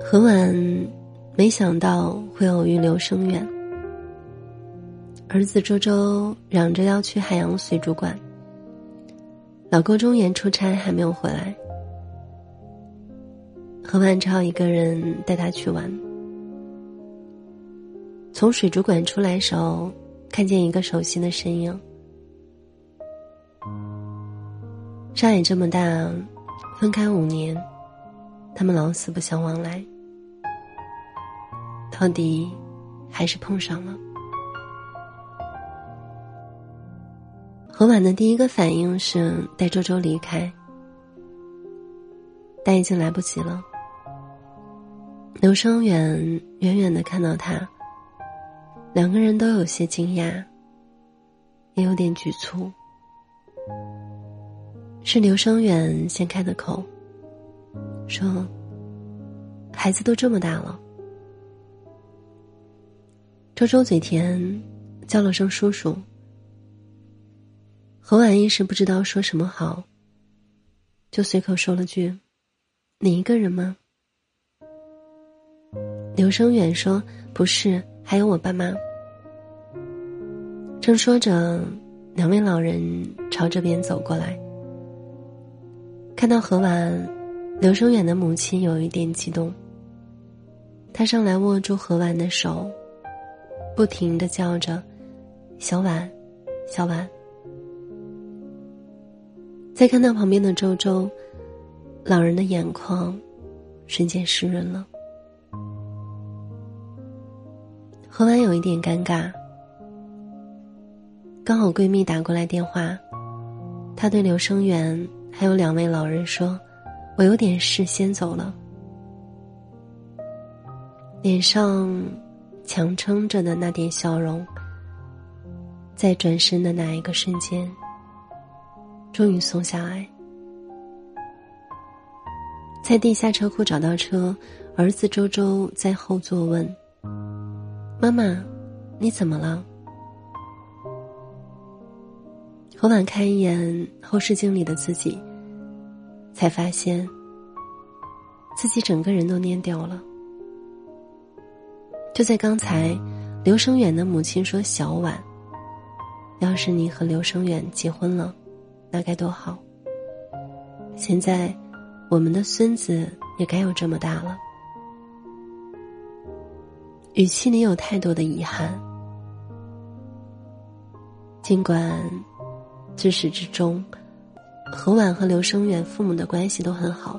很晚没想到会偶遇刘生远，儿子周周嚷着要去海洋水族馆，老公中原出差还没有回来，何婉只好一个人带他去玩。从水族馆出来时候，看见一个熟悉的身影。上海这么大，分开五年，他们老死不相往来，到底还是碰上了。何婉的第一个反应是带周周离开，但已经来不及了。刘生远远远的看到他，两个人都有些惊讶，也有点局促。是刘生远先开的口，说：“孩子都这么大了。”周周嘴甜，叫了声叔叔。何婉一时不知道说什么好，就随口说了句：“你一个人吗？”刘生远说：“不是，还有我爸妈。”正说着，两位老人朝这边走过来。看到何婉，刘生远的母亲有一点激动。他上来握住何婉的手，不停的叫着：“小婉，小婉。”再看到旁边的周周，老人的眼眶瞬间湿润了。何婉有一点尴尬，刚好闺蜜打过来电话，她对刘生远。还有两位老人说：“我有点事，先走了。”脸上强撑着的那点笑容，在转身的那一个瞬间，终于松下来。在地下车库找到车，儿子周周在后座问：“妈妈，你怎么了？”何晚看一眼后视镜里的自己。才发现，自己整个人都蔫掉了。就在刚才，刘生远的母亲说：“小婉，要是你和刘生远结婚了，那该多好。”现在，我们的孙子也该有这么大了。语气里有太多的遗憾，尽管自始至终。何婉和刘生远父母的关系都很好，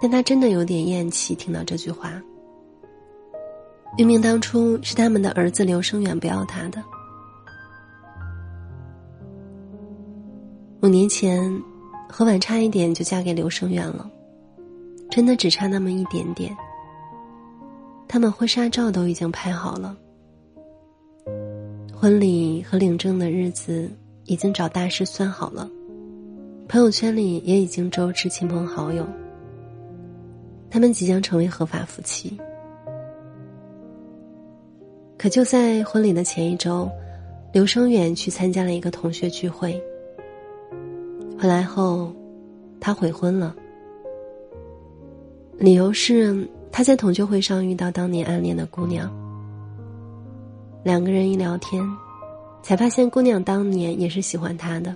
但他真的有点厌弃听到这句话。明明当初是他们的儿子刘生远不要他的。五年前，何婉差一点就嫁给刘生远了，真的只差那么一点点。他们婚纱照都已经拍好了，婚礼和领证的日子已经找大师算好了。朋友圈里也已经周知亲朋好友，他们即将成为合法夫妻。可就在婚礼的前一周，刘生远去参加了一个同学聚会。回来后，他悔婚了，理由是他在同学会上遇到当年暗恋的姑娘，两个人一聊天，才发现姑娘当年也是喜欢他的。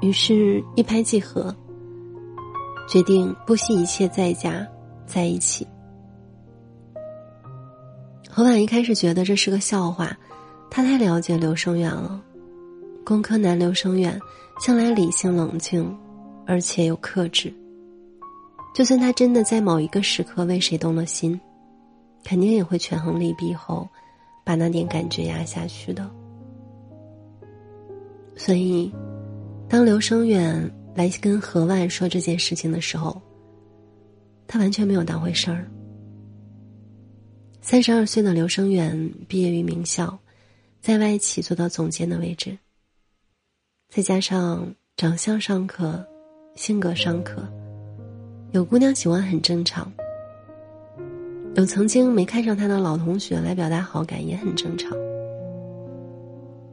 于是，一拍即合，决定不惜一切代价在一起。何婉一开始觉得这是个笑话，他太了解刘生远了。工科男刘生远向来理性冷静，而且又克制。就算他真的在某一个时刻为谁动了心，肯定也会权衡利弊后，把那点感觉压下去的。所以。当刘生远来跟何万说这件事情的时候，他完全没有当回事儿。三十二岁的刘生远毕业于名校，在外企做到总监的位置，再加上长相尚可，性格尚可，有姑娘喜欢很正常。有曾经没看上他的老同学来表达好感也很正常。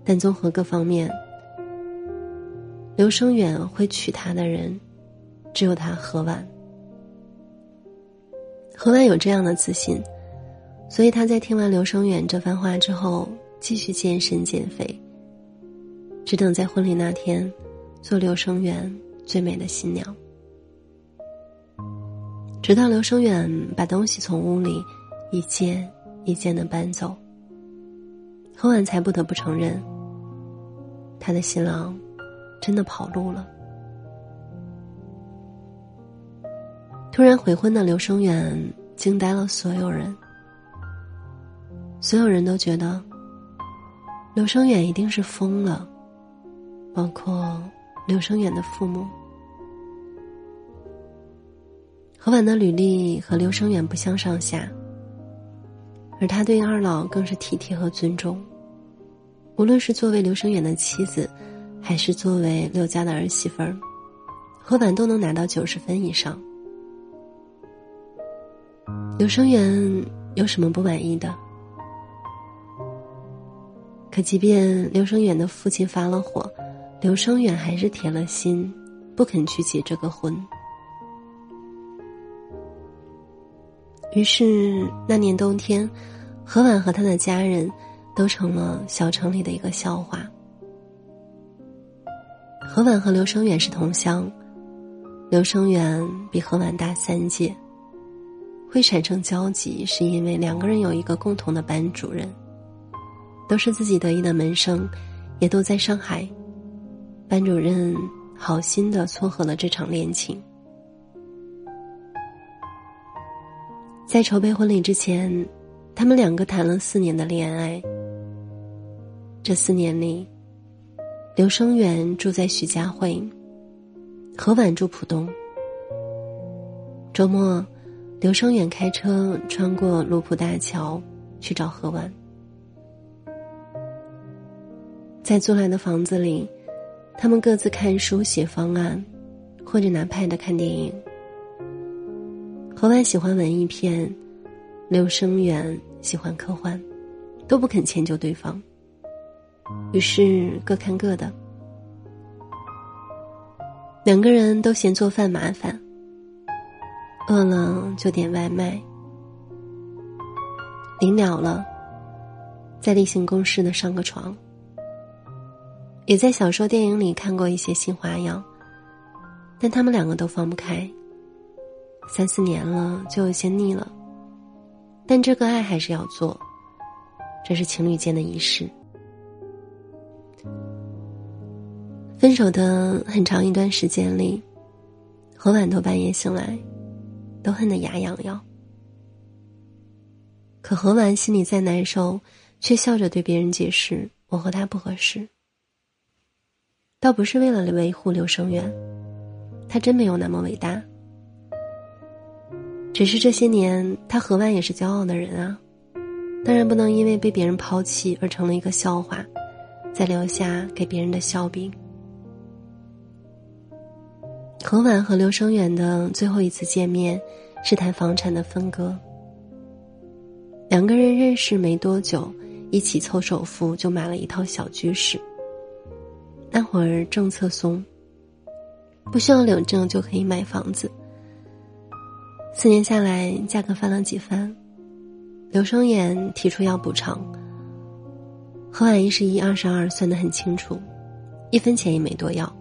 但综合各方面。刘生远会娶她的人，只有他何婉。何婉有这样的自信，所以他在听完刘声远这番话之后，继续健身减肥，只等在婚礼那天，做刘声远最美的新娘。直到刘声远把东西从屋里一件一件的搬走，何婉才不得不承认，他的新郎真的跑路了。突然悔婚的刘声远惊呆了所有人，所有人都觉得刘声远一定是疯了，包括刘声远的父母。何婉的履历和刘声远不相上下，而他对二老更是体贴和尊重。无论是作为刘声远的妻子，还是作为刘家的儿媳妇儿，何婉都能拿到九十分以上。刘生远有什么不满意的？可即便刘生远的父亲发了火，刘生远还是铁了心，不肯去结这个婚。于是那年冬天，何婉和他的家人都成了小城里的一个笑话。何婉和刘声远是同乡，刘声远比何婉大三届。会产生交集，是因为两个人有一个共同的班主任，都是自己得意的门生，也都在上海。班主任好心的撮合了这场恋情。在筹备婚礼之前，他们两个谈了四年的恋爱。这四年里，刘生远住在徐家汇，何婉住浦东。周末，刘生远开车穿过卢浦大桥去找何婉。在租来的房子里，他们各自看书写方案，或者拿 pad 看电影。何婉喜欢文艺片，刘生远喜欢科幻，都不肯迁就对方。于是各看各的，两个人都嫌做饭麻烦，饿了就点外卖。临了了，在例行公事的上个床。也在小说、电影里看过一些新花样，但他们两个都放不开。三四年了，就有些腻了。但这个爱还是要做，这是情侣间的仪式。分手的很长一段时间里，何晚都半夜醒来，都恨得牙痒痒。可何晚心里再难受，却笑着对别人解释：“我和他不合适。”倒不是为了维护刘生远，他真没有那么伟大。只是这些年，他何万也是骄傲的人啊，当然不能因为被别人抛弃而成了一个笑话，再留下给别人的笑柄。何婉和刘生远的最后一次见面，是谈房产的分割。两个人认识没多久，一起凑首付就买了一套小居室。那会儿政策松，不需要领证就可以买房子。四年下来，价格翻了几番。刘生远提出要补偿，何婉一是一二十二，算得很清楚，一分钱也没多要。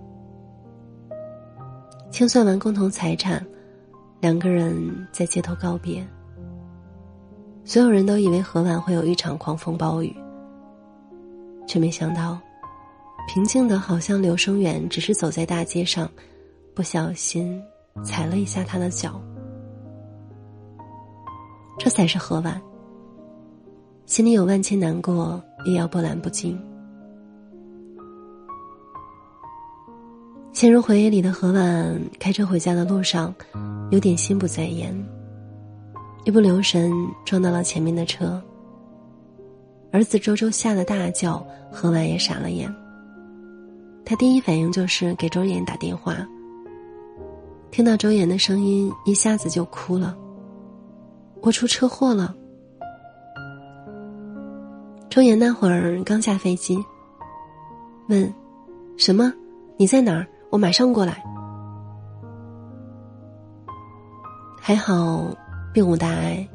清算完共同财产，两个人在街头告别。所有人都以为何婉会有一场狂风暴雨，却没想到，平静的好像刘声远只是走在大街上，不小心踩了一下他的脚。这才是何婉，心里有万千难过，也要波澜不惊。陷入回忆里的何婉，开车回家的路上，有点心不在焉，一不留神撞到了前面的车。儿子周周吓得大叫，何婉也傻了眼。他第一反应就是给周岩打电话，听到周岩的声音，一下子就哭了。我出车祸了。周岩那会儿刚下飞机，问：“什么？你在哪儿？我马上过来。”还好，并无大碍。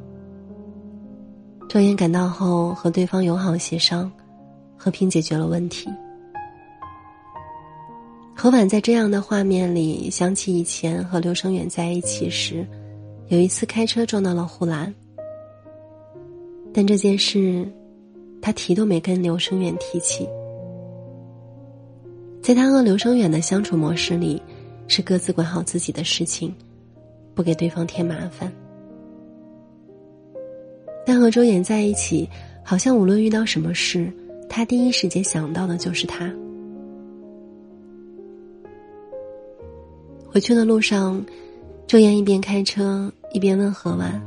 周岩赶到后，和对方友好协商，和平解决了问题。何婉在这样的画面里想起以前和刘生远在一起时，有一次开车撞到了护栏。但这件事，他提都没跟刘生远提起。在他和刘生远的相处模式里，是各自管好自己的事情，不给对方添麻烦。但和周岩在一起，好像无论遇到什么事，他第一时间想到的就是他。回去的路上，周岩一边开车一边问何婉：“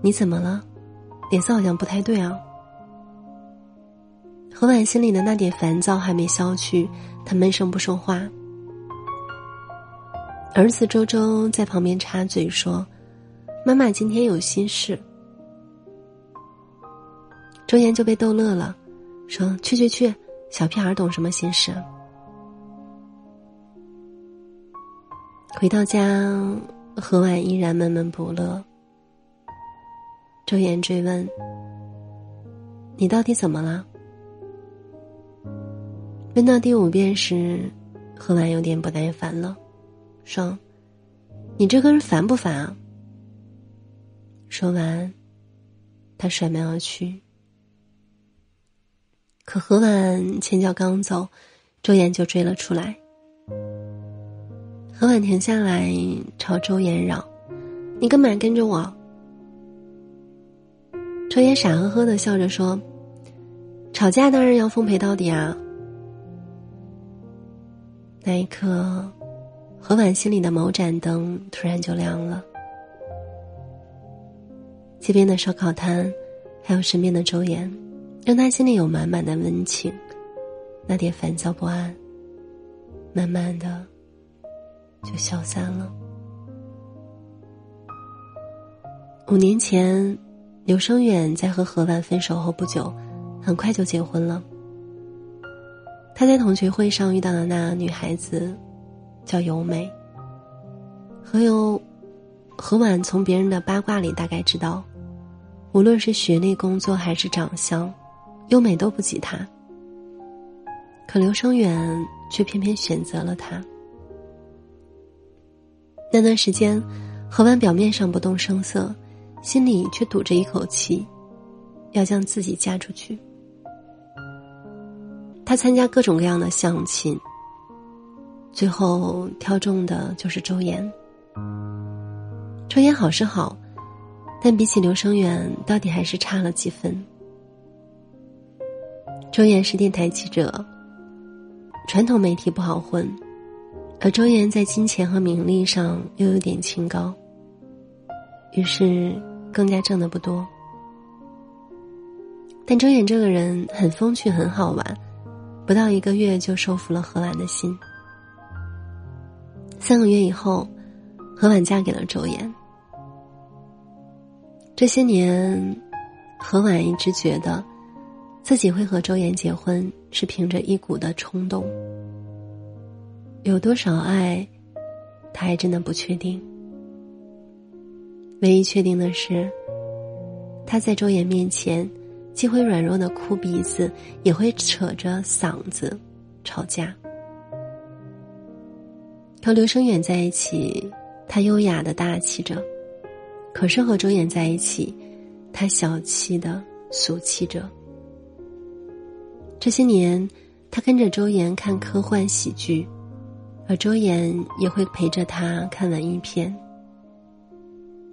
你怎么了？脸色好像不太对啊。”何婉心里的那点烦躁还没消去，他闷声不说话。儿子周周在旁边插嘴说：“妈妈今天有心事。”周岩就被逗乐了，说：“去去去，小屁孩懂什么心事？”回到家，何婉依然闷闷不乐。周岩追问：“你到底怎么了？”问到第五遍时，何婉有点不耐烦了，说：“你这个人烦不烦啊？”说完，他甩门而去。可何婉前脚刚走，周岩就追了出来。何婉停下来，朝周岩嚷：“你干嘛跟着我？”周岩傻呵呵的笑着说：“吵架当然要奉陪到底啊！”那一刻，何婉心里的某盏灯突然就亮了。街边的烧烤摊，还有身边的周岩，让他心里有满满的温情，那点烦躁不安，慢慢的。就消散了。五年前，刘生远在和何婉分手后不久，很快就结婚了。他在同学会上遇到的那女孩子，叫尤美。何由何婉从别人的八卦里大概知道，无论是学历、工作还是长相，优美都不及他。可刘生远却偏偏选择了他。那段时间，何婉表面上不动声色，心里却堵着一口气，要将自己嫁出去。他参加各种各样的相亲，最后挑中的就是周岩。周岩好是好，但比起刘生远，到底还是差了几分。周岩是电台记者，传统媒体不好混。而周岩在金钱和名利上又有点清高，于是更加挣的不多。但周岩这个人很风趣，很好玩，不到一个月就收服了何婉的心。三个月以后，何婉嫁给了周岩。这些年，何婉一直觉得，自己会和周岩结婚是凭着一股的冲动。有多少爱，他还真的不确定。唯一确定的是，他在周岩面前，既会软弱的哭鼻子，也会扯着嗓子吵架。和刘生远在一起，他优雅的大气着；可是和周岩在一起，他小气的俗气着。这些年，他跟着周岩看科幻喜剧。而周岩也会陪着他看文艺片。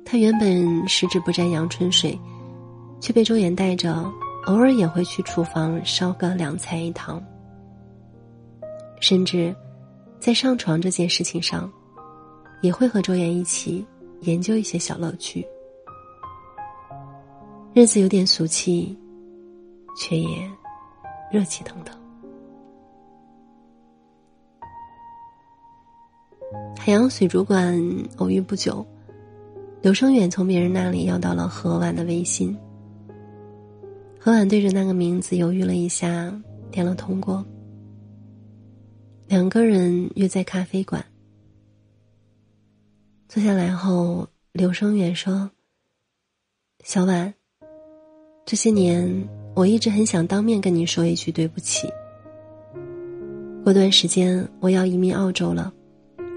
他原本十指不沾阳春水，却被周岩带着，偶尔也会去厨房烧个两菜一汤。甚至，在上床这件事情上，也会和周岩一起研究一些小乐趣。日子有点俗气，却也热气腾腾。海洋水族馆偶遇不久，刘生远从别人那里要到了何婉的微信。何婉对着那个名字犹豫了一下，点了通过。两个人约在咖啡馆。坐下来后，刘声远说：“小婉，这些年我一直很想当面跟你说一句对不起。过段时间我要移民澳洲了，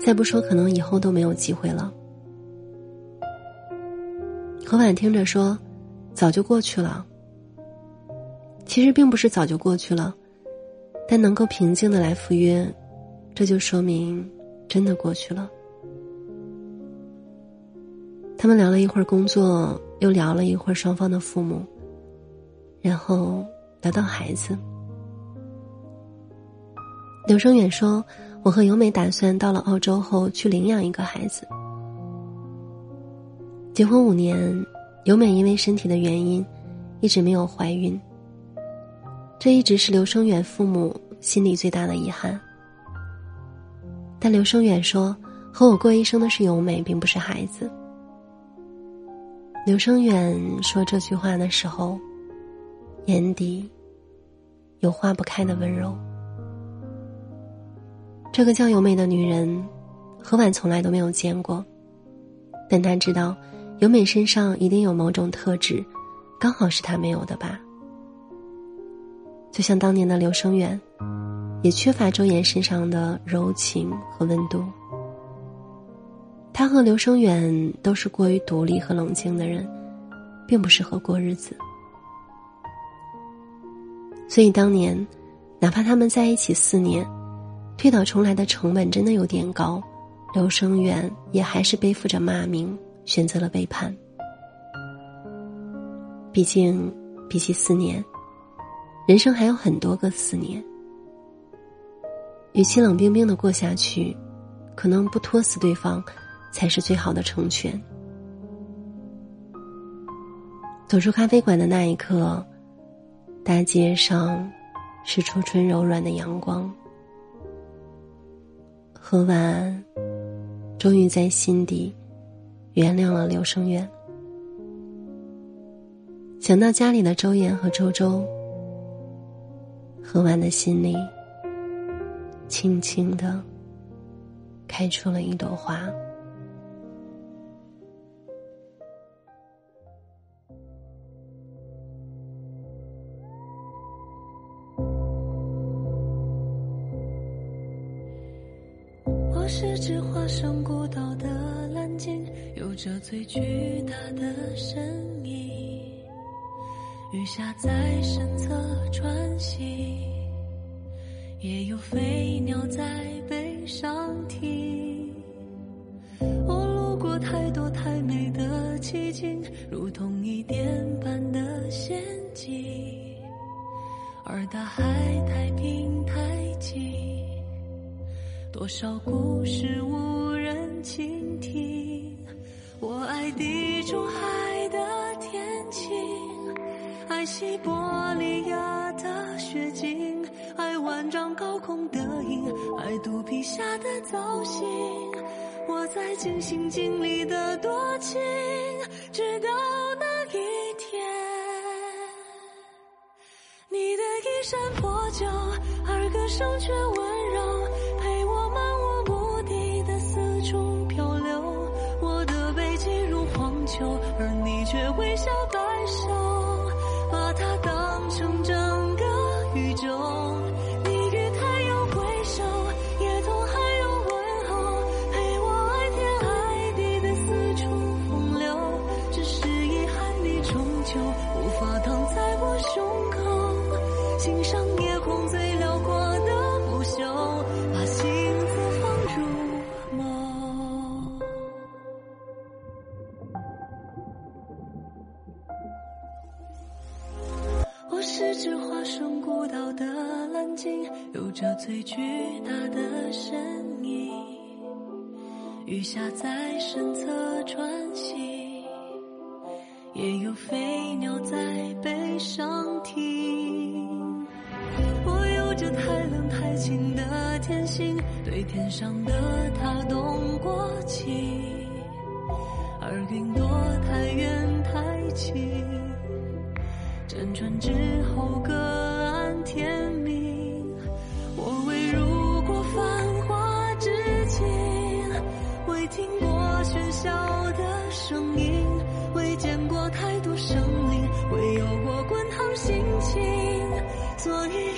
再不说可能以后都没有机会了。”何婉听着说：“早就过去了。其实并不是早就过去了，但能够平静的来赴约，这就说明真的过去了。”他们聊了一会儿工作，又聊了一会儿双方的父母，然后聊到孩子。刘生远说：“我和由美打算到了澳洲后去领养一个孩子。结婚五年，由美因为身体的原因，一直没有怀孕。这一直是刘生远父母心里最大的遗憾。但刘生远说，和我过一生的是由美，并不是孩子。”刘生远说这句话的时候，眼底有化不开的温柔。这个叫由美的女人，何婉从来都没有见过，但他知道，由美身上一定有某种特质，刚好是她没有的吧。就像当年的刘生远，也缺乏周岩身上的柔情和温度。他和刘生远都是过于独立和冷静的人，并不适合过日子。所以当年，哪怕他们在一起四年，推倒重来的成本真的有点高，刘生远也还是背负着骂名，选择了背叛。毕竟，比起四年，人生还有很多个四年，与其冷冰冰的过下去，可能不拖死对方。才是最好的成全。走出咖啡馆的那一刻，大街上是初春柔软的阳光。喝完，终于在心底原谅了刘生远。想到家里的周岩和周周，喝完的心里轻轻的开出了一朵花。我是只画上孤岛的蓝鲸，有着最巨大的身影。雨下在身侧穿行，也有飞鸟在背上停。我路过太多太美的奇景，如同一点般的陷阱，而大海太平太静。多少故事无人倾听？我爱地中海，西伯利亚的雪景，爱万丈高空的鹰，爱肚皮下的造型。我在尽心尽力的多情，直到那一天，你的衣衫破旧，而歌声却温柔。陪我漫无目的的四处漂流。我的背脊如荒丘而你却微笑摆首，欣赏夜空最辽阔的不朽，把心。是只化身孤岛的蓝鲸，有着最巨大的身影。雨下在身侧穿行，也有飞鸟在背上太冷太清的天性，对天上的他动过情，而云朵太远太轻。辗转之后，各安天命。我未入过繁华之境，未听过。喧嚣的声音，未见过太多生灵，未有过滚烫心情，所以